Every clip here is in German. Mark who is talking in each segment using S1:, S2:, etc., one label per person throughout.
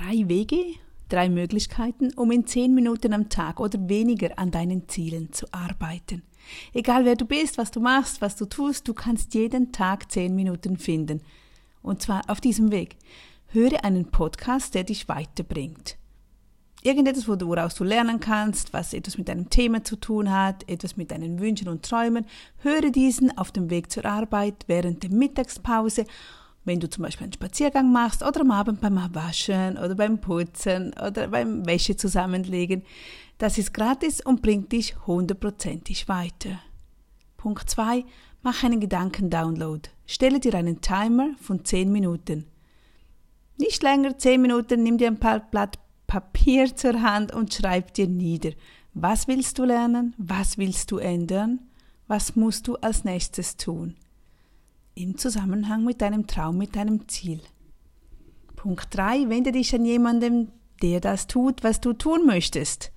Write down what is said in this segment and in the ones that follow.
S1: Drei Wege, drei Möglichkeiten, um in zehn Minuten am Tag oder weniger an deinen Zielen zu arbeiten. Egal wer du bist, was du machst, was du tust, du kannst jeden Tag zehn Minuten finden. Und zwar auf diesem Weg. Höre einen Podcast, der dich weiterbringt. Irgendetwas, woraus du lernen kannst, was etwas mit deinem Thema zu tun hat, etwas mit deinen Wünschen und Träumen. Höre diesen auf dem Weg zur Arbeit, während der Mittagspause wenn du zum Beispiel einen Spaziergang machst oder am Abend beim Waschen oder beim Putzen oder beim Wäsche zusammenlegen. Das ist gratis und bringt dich hundertprozentig weiter. Punkt 2. Mach einen Gedankendownload. Stelle dir einen Timer von 10 Minuten. Nicht länger 10 Minuten, nimm dir ein paar Blatt Papier zur Hand und schreib dir nieder. Was willst du lernen? Was willst du ändern? Was musst du als nächstes tun? Im Zusammenhang mit deinem Traum, mit deinem Ziel. Punkt 3. Wende dich an jemanden, der das tut, was du tun möchtest.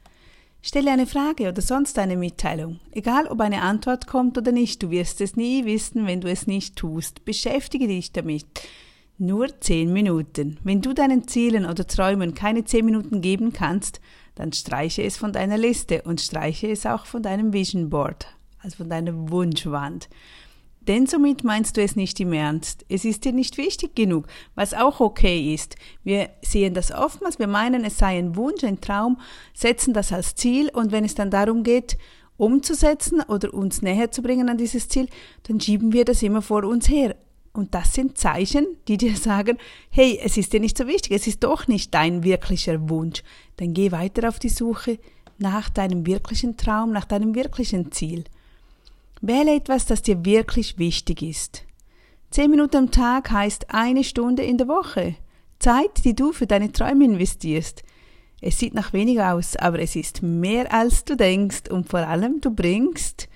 S1: Stelle eine Frage oder sonst eine Mitteilung. Egal, ob eine Antwort kommt oder nicht, du wirst es nie wissen, wenn du es nicht tust. Beschäftige dich damit. Nur zehn Minuten. Wenn du deinen Zielen oder Träumen keine zehn Minuten geben kannst, dann streiche es von deiner Liste und streiche es auch von deinem Vision Board, also von deiner Wunschwand. Denn somit meinst du es nicht im Ernst. Es ist dir nicht wichtig genug, was auch okay ist. Wir sehen das oftmals, wir meinen, es sei ein Wunsch, ein Traum, setzen das als Ziel und wenn es dann darum geht, umzusetzen oder uns näher zu bringen an dieses Ziel, dann schieben wir das immer vor uns her. Und das sind Zeichen, die dir sagen, hey, es ist dir nicht so wichtig, es ist doch nicht dein wirklicher Wunsch. Dann geh weiter auf die Suche nach deinem wirklichen Traum, nach deinem wirklichen Ziel. Wähle etwas, das dir wirklich wichtig ist. Zehn Minuten am Tag heißt eine Stunde in der Woche. Zeit, die du für deine Träume investierst. Es sieht nach wenig aus, aber es ist mehr als du denkst und vor allem du bringst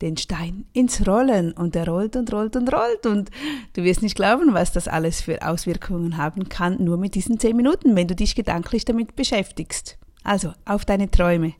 S1: den Stein ins Rollen und er rollt und rollt und rollt und du wirst nicht glauben, was das alles für Auswirkungen haben kann, nur mit diesen zehn Minuten, wenn du dich gedanklich damit beschäftigst. Also, auf deine Träume.